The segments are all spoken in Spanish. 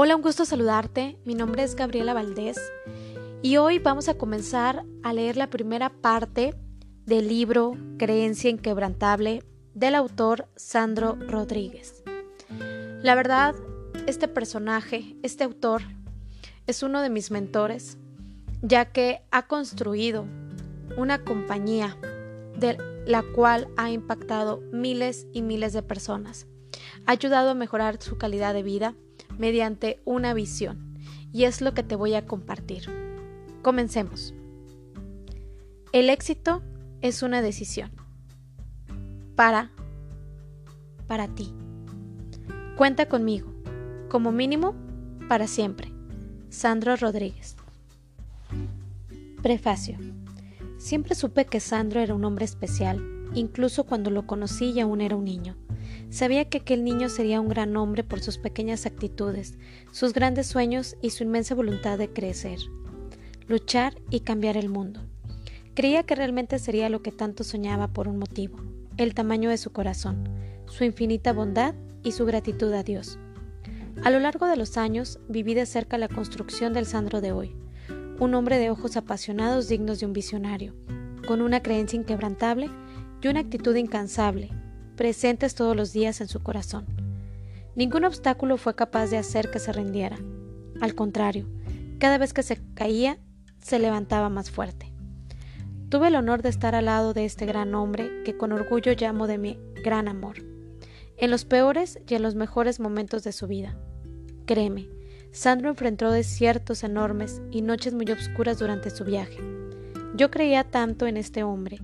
Hola, un gusto saludarte. Mi nombre es Gabriela Valdés y hoy vamos a comenzar a leer la primera parte del libro Creencia Inquebrantable del autor Sandro Rodríguez. La verdad, este personaje, este autor, es uno de mis mentores, ya que ha construido una compañía de la cual ha impactado miles y miles de personas. Ha ayudado a mejorar su calidad de vida mediante una visión y es lo que te voy a compartir. Comencemos. El éxito es una decisión. Para, para ti. Cuenta conmigo, como mínimo, para siempre. Sandro Rodríguez. Prefacio. Siempre supe que Sandro era un hombre especial, incluso cuando lo conocí y aún era un niño. Sabía que aquel niño sería un gran hombre por sus pequeñas actitudes, sus grandes sueños y su inmensa voluntad de crecer, luchar y cambiar el mundo. Creía que realmente sería lo que tanto soñaba por un motivo, el tamaño de su corazón, su infinita bondad y su gratitud a Dios. A lo largo de los años viví de cerca la construcción del Sandro de hoy, un hombre de ojos apasionados dignos de un visionario, con una creencia inquebrantable y una actitud incansable, presentes todos los días en su corazón. Ningún obstáculo fue capaz de hacer que se rindiera. Al contrario, cada vez que se caía, se levantaba más fuerte. Tuve el honor de estar al lado de este gran hombre que con orgullo llamo de mi gran amor, en los peores y en los mejores momentos de su vida. Créeme, Sandro enfrentó desiertos enormes y noches muy oscuras durante su viaje. Yo creía tanto en este hombre,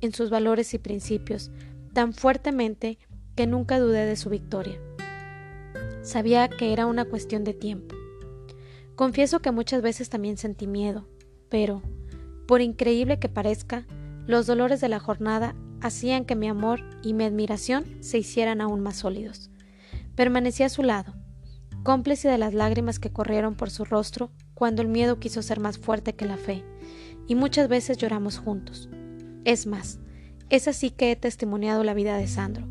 en sus valores y principios, tan fuertemente que nunca dudé de su victoria. Sabía que era una cuestión de tiempo. Confieso que muchas veces también sentí miedo, pero, por increíble que parezca, los dolores de la jornada hacían que mi amor y mi admiración se hicieran aún más sólidos. Permanecí a su lado, cómplice de las lágrimas que corrieron por su rostro cuando el miedo quiso ser más fuerte que la fe, y muchas veces lloramos juntos. Es más, es así que he testimoniado la vida de Sandro,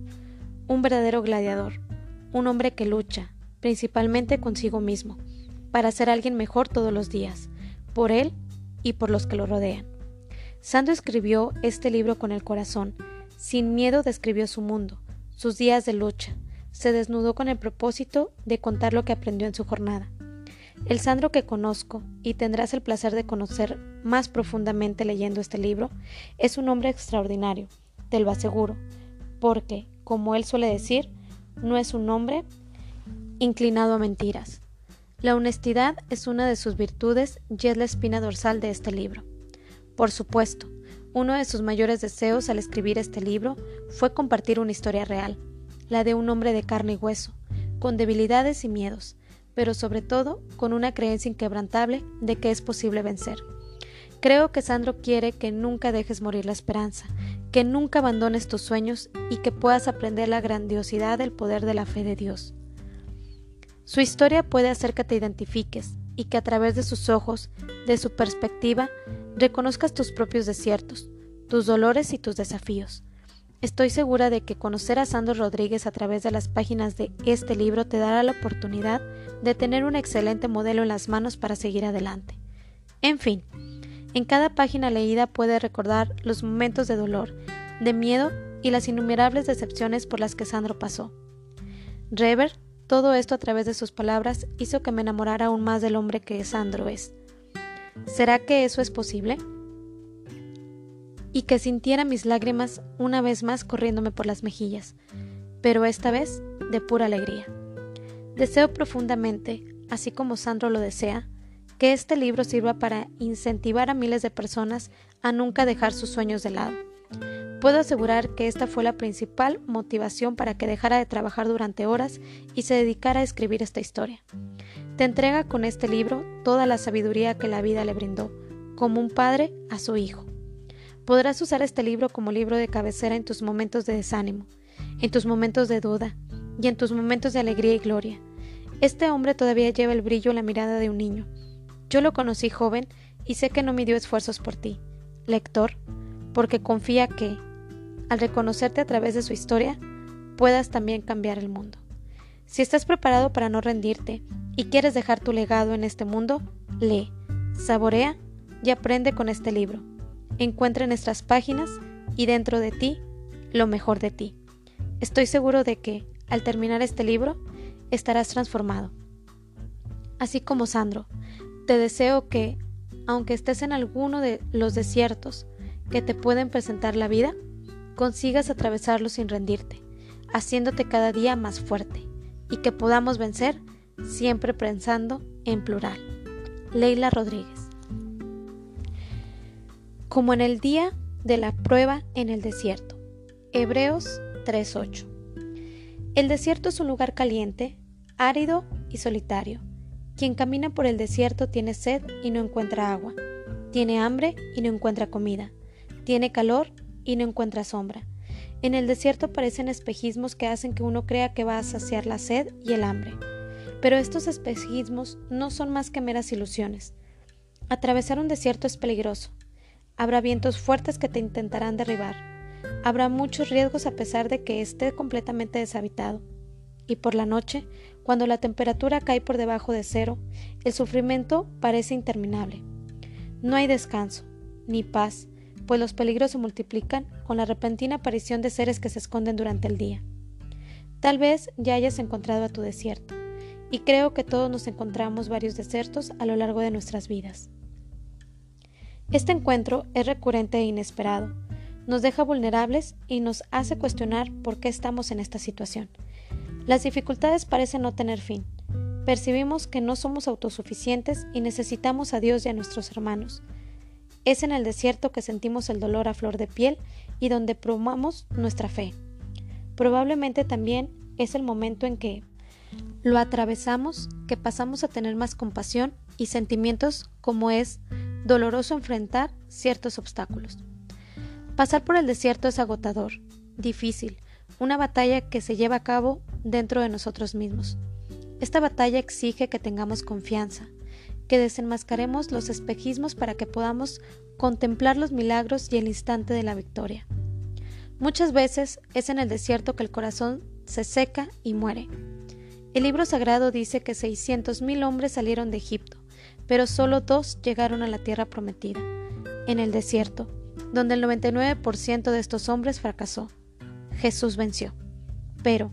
un verdadero gladiador, un hombre que lucha, principalmente consigo mismo, para ser alguien mejor todos los días, por él y por los que lo rodean. Sandro escribió este libro con el corazón, sin miedo describió su mundo, sus días de lucha, se desnudó con el propósito de contar lo que aprendió en su jornada. El Sandro que conozco, y tendrás el placer de conocer más profundamente leyendo este libro, es un hombre extraordinario, te lo aseguro, porque, como él suele decir, no es un hombre inclinado a mentiras. La honestidad es una de sus virtudes y es la espina dorsal de este libro. Por supuesto, uno de sus mayores deseos al escribir este libro fue compartir una historia real, la de un hombre de carne y hueso, con debilidades y miedos, pero sobre todo con una creencia inquebrantable de que es posible vencer. Creo que Sandro quiere que nunca dejes morir la esperanza, que nunca abandones tus sueños y que puedas aprender la grandiosidad del poder de la fe de Dios. Su historia puede hacer que te identifiques y que a través de sus ojos, de su perspectiva, reconozcas tus propios desiertos, tus dolores y tus desafíos. Estoy segura de que conocer a Sandro Rodríguez a través de las páginas de este libro te dará la oportunidad de tener un excelente modelo en las manos para seguir adelante. En fin, en cada página leída puede recordar los momentos de dolor, de miedo y las innumerables decepciones por las que Sandro pasó. Rever, todo esto a través de sus palabras, hizo que me enamorara aún más del hombre que Sandro es. ¿Será que eso es posible? Y que sintiera mis lágrimas una vez más corriéndome por las mejillas, pero esta vez de pura alegría. Deseo profundamente, así como Sandro lo desea, que este libro sirva para incentivar a miles de personas a nunca dejar sus sueños de lado. Puedo asegurar que esta fue la principal motivación para que dejara de trabajar durante horas y se dedicara a escribir esta historia. Te entrega con este libro toda la sabiduría que la vida le brindó, como un padre a su hijo. Podrás usar este libro como libro de cabecera en tus momentos de desánimo, en tus momentos de duda y en tus momentos de alegría y gloria. Este hombre todavía lleva el brillo en la mirada de un niño. Yo lo conocí joven y sé que no midió esfuerzos por ti, lector, porque confía que, al reconocerte a través de su historia, puedas también cambiar el mundo. Si estás preparado para no rendirte y quieres dejar tu legado en este mundo, lee, saborea y aprende con este libro. Encuentra en nuestras páginas y dentro de ti lo mejor de ti. Estoy seguro de que, al terminar este libro, estarás transformado. Así como Sandro, te deseo que, aunque estés en alguno de los desiertos que te pueden presentar la vida, consigas atravesarlos sin rendirte, haciéndote cada día más fuerte, y que podamos vencer siempre pensando en plural. Leila Rodríguez. Como en el día de la prueba en el desierto. Hebreos 3:8. El desierto es un lugar caliente, árido y solitario. Quien camina por el desierto tiene sed y no encuentra agua, tiene hambre y no encuentra comida, tiene calor y no encuentra sombra. En el desierto parecen espejismos que hacen que uno crea que va a saciar la sed y el hambre. Pero estos espejismos no son más que meras ilusiones. Atravesar un desierto es peligroso. Habrá vientos fuertes que te intentarán derribar. Habrá muchos riesgos a pesar de que esté completamente deshabitado. Y por la noche, cuando la temperatura cae por debajo de cero, el sufrimiento parece interminable. No hay descanso, ni paz, pues los peligros se multiplican con la repentina aparición de seres que se esconden durante el día. Tal vez ya hayas encontrado a tu desierto y creo que todos nos encontramos varios desiertos a lo largo de nuestras vidas. Este encuentro es recurrente e inesperado, nos deja vulnerables y nos hace cuestionar por qué estamos en esta situación. Las dificultades parecen no tener fin. Percibimos que no somos autosuficientes y necesitamos a Dios y a nuestros hermanos. Es en el desierto que sentimos el dolor a flor de piel y donde probamos nuestra fe. Probablemente también es el momento en que, lo atravesamos que pasamos a tener más compasión y sentimientos como es doloroso enfrentar ciertos obstáculos. Pasar por el desierto es agotador, difícil, una batalla que se lleva a cabo dentro de nosotros mismos. Esta batalla exige que tengamos confianza, que desenmascaremos los espejismos para que podamos contemplar los milagros y el instante de la victoria. Muchas veces es en el desierto que el corazón se seca y muere. El libro sagrado dice que 600.000 hombres salieron de Egipto, pero solo dos llegaron a la tierra prometida, en el desierto, donde el 99% de estos hombres fracasó. Jesús venció. Pero,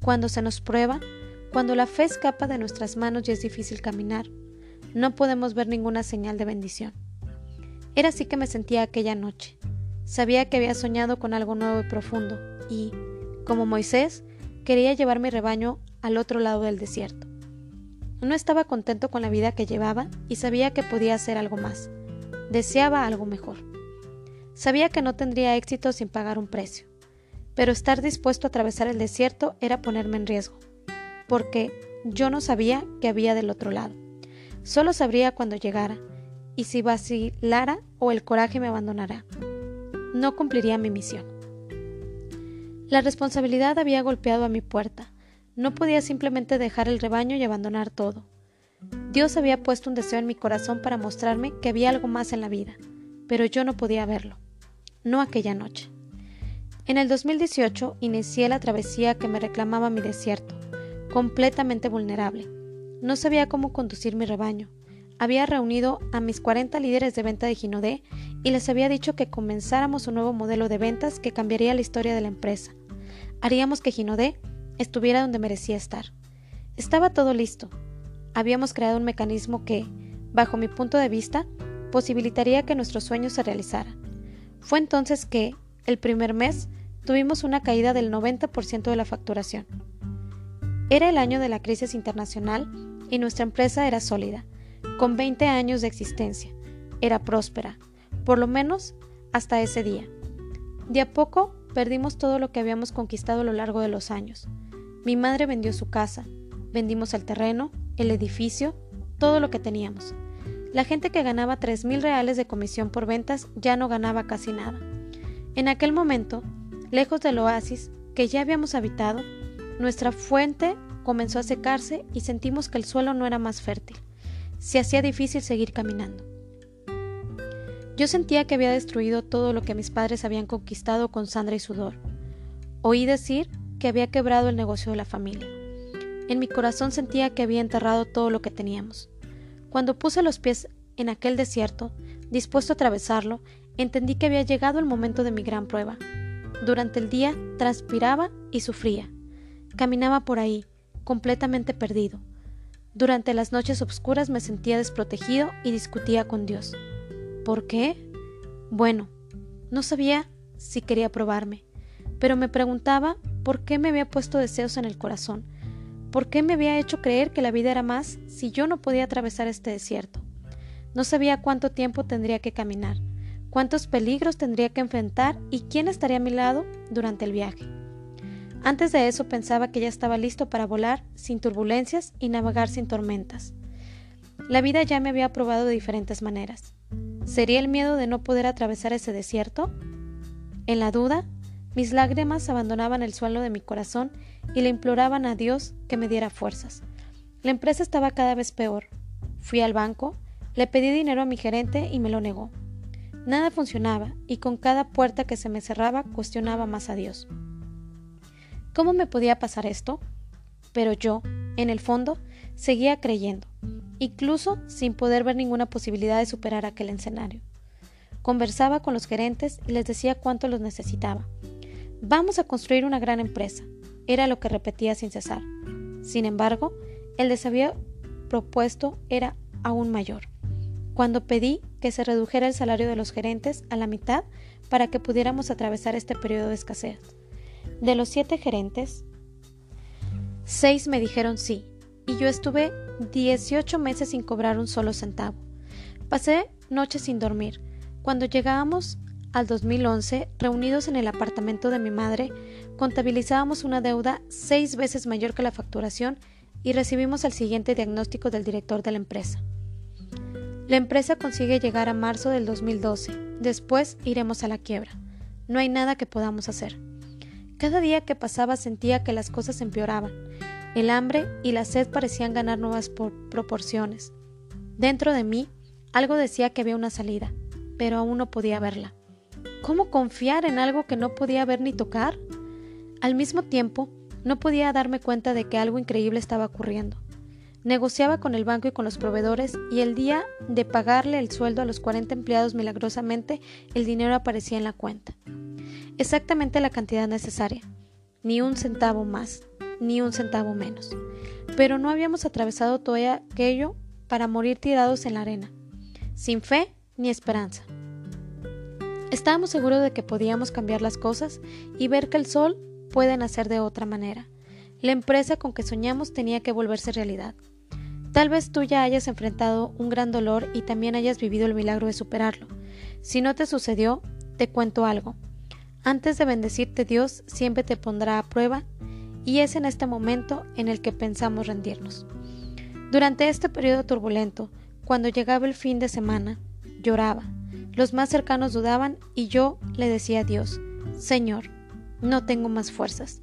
cuando se nos prueba, cuando la fe escapa de nuestras manos y es difícil caminar, no podemos ver ninguna señal de bendición. Era así que me sentía aquella noche. Sabía que había soñado con algo nuevo y profundo, y, como Moisés, quería llevar mi rebaño al otro lado del desierto. No estaba contento con la vida que llevaba y sabía que podía hacer algo más. Deseaba algo mejor. Sabía que no tendría éxito sin pagar un precio, pero estar dispuesto a atravesar el desierto era ponerme en riesgo, porque yo no sabía qué había del otro lado. Solo sabría cuando llegara, y si vacilara o el coraje me abandonara. No cumpliría mi misión. La responsabilidad había golpeado a mi puerta, no podía simplemente dejar el rebaño y abandonar todo. Dios había puesto un deseo en mi corazón para mostrarme que había algo más en la vida, pero yo no podía verlo. No aquella noche. En el 2018 inicié la travesía que me reclamaba mi desierto, completamente vulnerable. No sabía cómo conducir mi rebaño. Había reunido a mis 40 líderes de venta de Ginodé y les había dicho que comenzáramos un nuevo modelo de ventas que cambiaría la historia de la empresa. Haríamos que Ginodé estuviera donde merecía estar. Estaba todo listo. Habíamos creado un mecanismo que, bajo mi punto de vista, posibilitaría que nuestros sueños se realizaran. Fue entonces que, el primer mes, tuvimos una caída del 90% de la facturación. Era el año de la crisis internacional y nuestra empresa era sólida, con 20 años de existencia. Era próspera, por lo menos hasta ese día. De a poco perdimos todo lo que habíamos conquistado a lo largo de los años. Mi madre vendió su casa, vendimos el terreno, el edificio, todo lo que teníamos. La gente que ganaba tres mil reales de comisión por ventas ya no ganaba casi nada. En aquel momento, lejos del oasis que ya habíamos habitado, nuestra fuente comenzó a secarse y sentimos que el suelo no era más fértil. Se hacía difícil seguir caminando. Yo sentía que había destruido todo lo que mis padres habían conquistado con sangre y sudor. Oí decir que había quebrado el negocio de la familia. En mi corazón sentía que había enterrado todo lo que teníamos. Cuando puse los pies en aquel desierto, dispuesto a atravesarlo, entendí que había llegado el momento de mi gran prueba. Durante el día transpiraba y sufría. Caminaba por ahí, completamente perdido. Durante las noches oscuras me sentía desprotegido y discutía con Dios. ¿Por qué? Bueno, no sabía si quería probarme, pero me preguntaba por qué me había puesto deseos en el corazón, por qué me había hecho creer que la vida era más si yo no podía atravesar este desierto. No sabía cuánto tiempo tendría que caminar, cuántos peligros tendría que enfrentar y quién estaría a mi lado durante el viaje. Antes de eso pensaba que ya estaba listo para volar sin turbulencias y navegar sin tormentas. La vida ya me había probado de diferentes maneras. ¿Sería el miedo de no poder atravesar ese desierto? En la duda, mis lágrimas abandonaban el suelo de mi corazón y le imploraban a Dios que me diera fuerzas. La empresa estaba cada vez peor. Fui al banco, le pedí dinero a mi gerente y me lo negó. Nada funcionaba y con cada puerta que se me cerraba cuestionaba más a Dios. ¿Cómo me podía pasar esto? Pero yo, en el fondo, seguía creyendo, incluso sin poder ver ninguna posibilidad de superar aquel escenario. Conversaba con los gerentes y les decía cuánto los necesitaba. Vamos a construir una gran empresa, era lo que repetía sin cesar. Sin embargo, el desafío propuesto era aún mayor. Cuando pedí que se redujera el salario de los gerentes a la mitad para que pudiéramos atravesar este periodo de escasez. De los siete gerentes, seis me dijeron sí, y yo estuve 18 meses sin cobrar un solo centavo. Pasé noches sin dormir. Cuando llegábamos al 2011, reunidos en el apartamento de mi madre, contabilizábamos una deuda seis veces mayor que la facturación y recibimos el siguiente diagnóstico del director de la empresa. La empresa consigue llegar a marzo del 2012. Después iremos a la quiebra. No hay nada que podamos hacer. Cada día que pasaba sentía que las cosas empeoraban. El hambre y la sed parecían ganar nuevas proporciones. Dentro de mí, algo decía que había una salida, pero aún no podía verla. ¿Cómo confiar en algo que no podía ver ni tocar? Al mismo tiempo, no podía darme cuenta de que algo increíble estaba ocurriendo. Negociaba con el banco y con los proveedores y el día de pagarle el sueldo a los 40 empleados milagrosamente el dinero aparecía en la cuenta exactamente la cantidad necesaria, ni un centavo más, ni un centavo menos. Pero no habíamos atravesado todo aquello para morir tirados en la arena, sin fe ni esperanza. Estábamos seguros de que podíamos cambiar las cosas y ver que el sol puede nacer de otra manera. La empresa con que soñamos tenía que volverse realidad. Tal vez tú ya hayas enfrentado un gran dolor y también hayas vivido el milagro de superarlo. Si no te sucedió, te cuento algo. Antes de bendecirte Dios siempre te pondrá a prueba y es en este momento en el que pensamos rendirnos. Durante este periodo turbulento, cuando llegaba el fin de semana, lloraba. Los más cercanos dudaban y yo le decía a Dios, Señor, no tengo más fuerzas.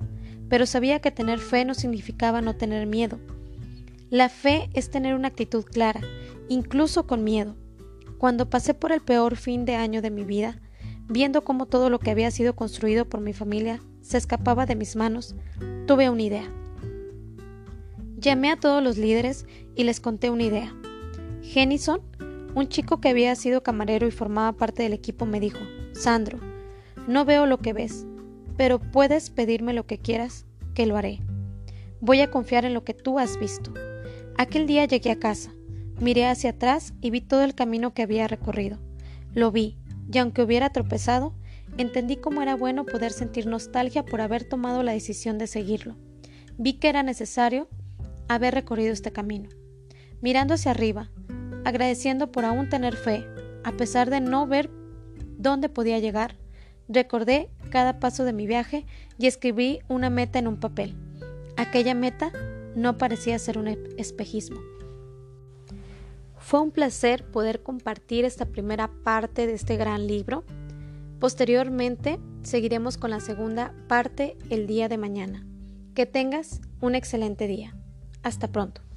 Pero sabía que tener fe no significaba no tener miedo. La fe es tener una actitud clara, incluso con miedo. Cuando pasé por el peor fin de año de mi vida, Viendo cómo todo lo que había sido construido por mi familia se escapaba de mis manos, tuve una idea. Llamé a todos los líderes y les conté una idea. Jennison, un chico que había sido camarero y formaba parte del equipo, me dijo, Sandro, no veo lo que ves, pero puedes pedirme lo que quieras, que lo haré. Voy a confiar en lo que tú has visto. Aquel día llegué a casa, miré hacia atrás y vi todo el camino que había recorrido. Lo vi, y aunque hubiera tropezado, entendí cómo era bueno poder sentir nostalgia por haber tomado la decisión de seguirlo. Vi que era necesario haber recorrido este camino. Mirando hacia arriba, agradeciendo por aún tener fe, a pesar de no ver dónde podía llegar, recordé cada paso de mi viaje y escribí una meta en un papel. Aquella meta no parecía ser un espejismo. Fue un placer poder compartir esta primera parte de este gran libro. Posteriormente seguiremos con la segunda parte el día de mañana. Que tengas un excelente día. Hasta pronto.